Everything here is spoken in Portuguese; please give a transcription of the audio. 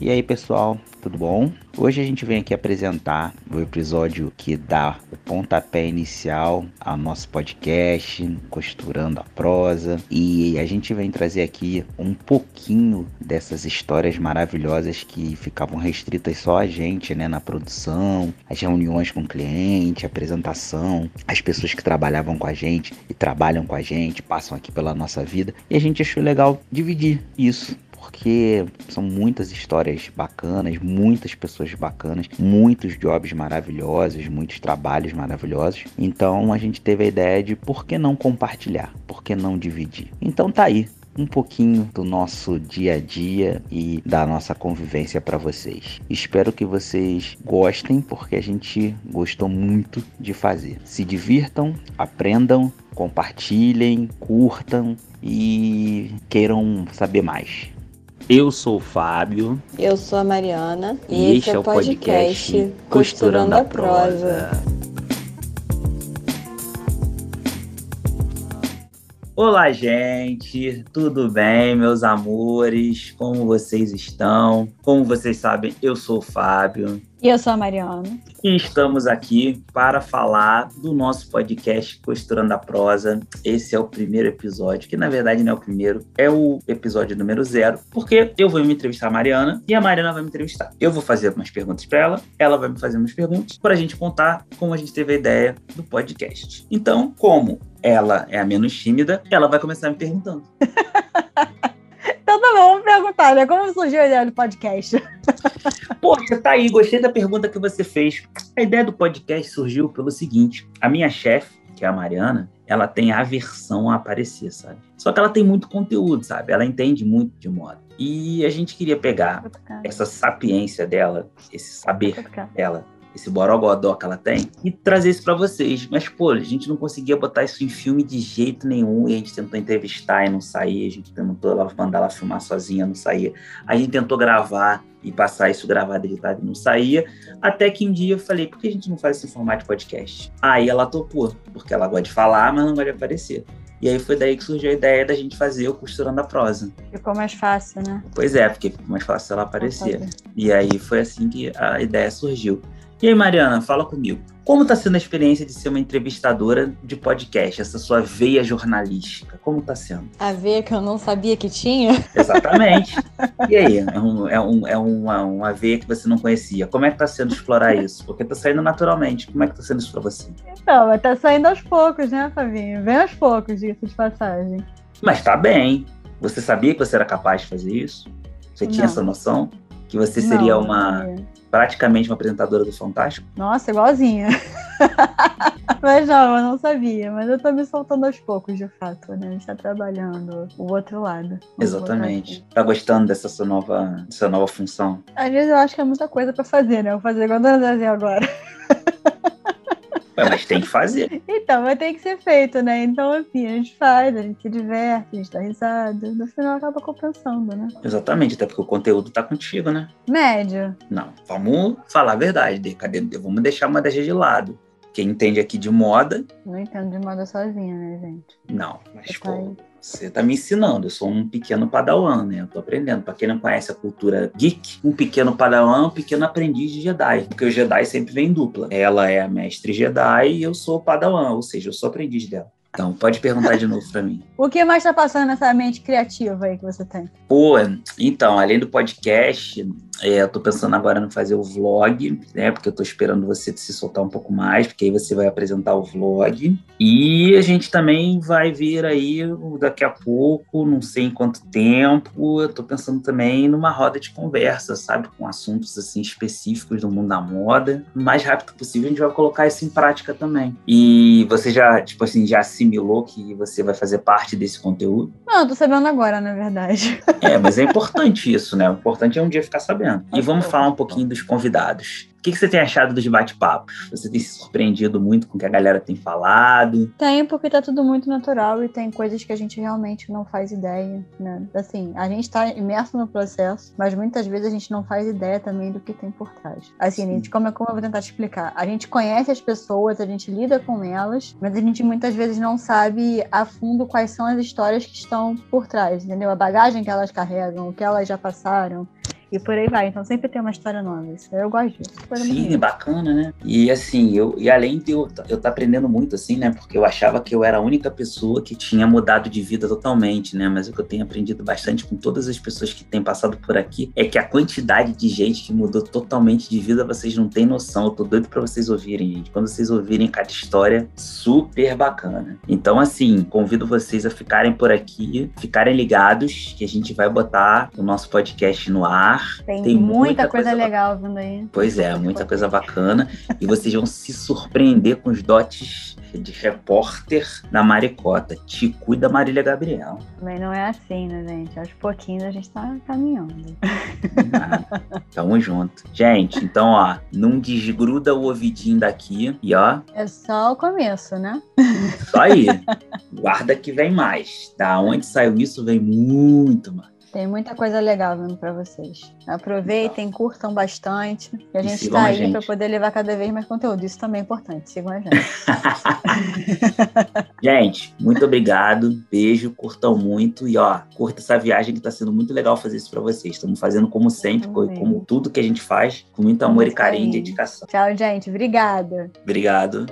E aí, pessoal, tudo bom? Hoje a gente vem aqui apresentar o episódio que dá o pontapé inicial ao nosso podcast, Costurando a Prosa, e a gente vem trazer aqui um pouquinho dessas histórias maravilhosas que ficavam restritas só a gente, né, na produção, as reuniões com o cliente, a apresentação, as pessoas que trabalhavam com a gente e trabalham com a gente, passam aqui pela nossa vida, e a gente achou legal dividir isso porque são muitas histórias bacanas, muitas pessoas bacanas, muitos jobs maravilhosos, muitos trabalhos maravilhosos. Então a gente teve a ideia de por que não compartilhar, por que não dividir. Então tá aí, um pouquinho do nosso dia a dia e da nossa convivência para vocês. Espero que vocês gostem, porque a gente gostou muito de fazer. Se divirtam, aprendam, compartilhem, curtam e queiram saber mais. Eu sou o Fábio. Eu sou a Mariana. E, e este é o podcast, podcast Costurando, Costurando a Prosa. Olá, gente, tudo bem, meus amores? Como vocês estão? Como vocês sabem, eu sou o Fábio. E eu sou a Mariana. E estamos aqui para falar do nosso podcast Costurando a Prosa. Esse é o primeiro episódio, que na verdade não é o primeiro, é o episódio número zero, porque eu vou me entrevistar a Mariana e a Mariana vai me entrevistar. Eu vou fazer umas perguntas para ela, ela vai me fazer umas perguntas para a gente contar como a gente teve a ideia do podcast. Então, como ela é a menos tímida, ela vai começar me perguntando. Vamos perguntar, né? Como surgiu a ideia do podcast? Poxa, tá aí, gostei da pergunta que você fez. A ideia do podcast surgiu pelo seguinte: a minha chefe, que é a Mariana, ela tem aversão a aparecer, sabe? Só que ela tem muito conteúdo, sabe? Ela entende muito de moda. E a gente queria pegar essa sapiência dela, esse saber dela, esse borogodó que ela tem, e trazer isso para vocês. Mas, pô, a gente não conseguia botar isso em filme de jeito nenhum, e a gente tentou entrevistar e não saía, a gente tentou ela mandar ela filmar sozinha, não saía. A gente tentou gravar e passar isso gravado, editado e não saía, até que um dia eu falei, por que a gente não faz esse formato de podcast? Aí ela topou, porque ela gosta de falar, mas não gosta de aparecer. E aí foi daí que surgiu a ideia da gente fazer o Costurando a Prosa. Ficou mais fácil, né? Pois é, porque ficou mais fácil ela aparecer. E aí foi assim que a ideia surgiu. E aí, Mariana, fala comigo. Como está sendo a experiência de ser uma entrevistadora de podcast, essa sua veia jornalística? Como está sendo? A veia que eu não sabia que tinha? Exatamente. E aí, é, um, é, um, é uma, uma veia que você não conhecia. Como é que está sendo explorar isso? Porque está saindo naturalmente. Como é que está sendo isso para você? Então, está saindo aos poucos, né, Fabinho? Vem aos poucos, diga de passagem. Mas está bem. Você sabia que você era capaz de fazer isso? Você não. tinha essa noção? Que você seria não, uma praticamente uma apresentadora do Fantástico? Nossa, igualzinha. mas não, eu não sabia. Mas eu tô me soltando aos poucos, de fato, né? A gente tá trabalhando o outro lado. Exatamente. Tá gostando dessa sua nova, dessa nova função? Às vezes eu acho que é muita coisa pra fazer, né? Eu vou fazer igual a agora. Ué, mas tem que fazer. então, mas tem que ser feito, né? Então, assim, a gente faz, a gente se diverte, a gente dá risada. No final acaba compensando, né? Exatamente, até porque o conteúdo tá contigo, né? Médio. Não, vamos falar a verdade. Cadê? Vamos deixar uma modéstia de lado. Quem entende aqui de moda. Não entendo de moda sozinha, né, gente? Não, mas, pô. Você está me ensinando, eu sou um pequeno padawan, né? Eu tô aprendendo. Para quem não conhece a cultura geek, um pequeno padawan é um pequeno aprendiz de Jedi, porque o Jedi sempre vem em dupla. Ela é a mestre Jedi e eu sou o padawan, ou seja, eu sou aprendiz dela. Então, pode perguntar de novo para mim. O que mais está passando nessa mente criativa aí que você tem? Pô, então, além do podcast, é, eu tô pensando agora em fazer o vlog, né? Porque eu tô esperando você se soltar um pouco mais, porque aí você vai apresentar o vlog. E a gente também vai vir aí daqui a pouco, não sei em quanto tempo, eu tô pensando também numa roda de conversa, sabe? Com assuntos assim específicos do mundo da moda. O mais rápido possível a gente vai colocar isso em prática também. E você já, tipo assim, já assimilou que você vai fazer parte desse conteúdo? Não, eu tô sabendo agora, na verdade. É, mas é importante isso, né? O importante é um dia ficar sabendo. E vamos falar um pouquinho dos convidados. O que, que você tem achado dos bate-papos? Você tem se surpreendido muito com o que a galera tem falado? Tem, porque tá tudo muito natural e tem coisas que a gente realmente não faz ideia, né? Assim, a gente tá imerso no processo, mas muitas vezes a gente não faz ideia também do que tem por trás. Assim, gente, como, é, como eu vou tentar te explicar? A gente conhece as pessoas, a gente lida com elas, mas a gente muitas vezes não sabe a fundo quais são as histórias que estão por trás, entendeu? A bagagem que elas carregam, o que elas já passaram. E por aí vai. Então sempre tem uma história nova. Isso eu gosto disso. Sim, bacana, né? E assim, eu e além de eu eu tá aprendendo muito assim, né? Porque eu achava que eu era a única pessoa que tinha mudado de vida totalmente, né? Mas o que eu tenho aprendido bastante com todas as pessoas que têm passado por aqui é que a quantidade de gente que mudou totalmente de vida, vocês não têm noção. Eu tô doido para vocês ouvirem, gente. Quando vocês ouvirem cada história, super bacana. Então, assim, convido vocês a ficarem por aqui, ficarem ligados, que a gente vai botar o nosso podcast no ar. Tem, Tem muita, muita, coisa, coisa legal vindo aí. Pois é, muita coisa bacana. e vocês vão se surpreender com os dotes de repórter na Maricota. Te cuida, Marília Gabriel. Também não é assim, né, gente? Aos pouquinhos a gente tá caminhando. Tamo junto. Gente, então, ó, não desgruda o ouvidinho daqui e ó. É só o começo, né? Só aí. Guarda que vem mais. Da onde saiu isso, vem muito mais. Tem muita coisa legal vindo para vocês. Aproveitem, curtam bastante. E a gente está aí para poder levar cada vez mais conteúdo. Isso também é importante. Sigam a gente. gente, muito obrigado. Beijo, curtam muito. E ó, curta essa viagem que está sendo muito legal fazer isso para vocês. Estamos fazendo como sempre, Amém. como tudo que a gente faz, com muito amor Vamos e carinho e dedicação. Tchau, gente. Obrigada. Obrigado.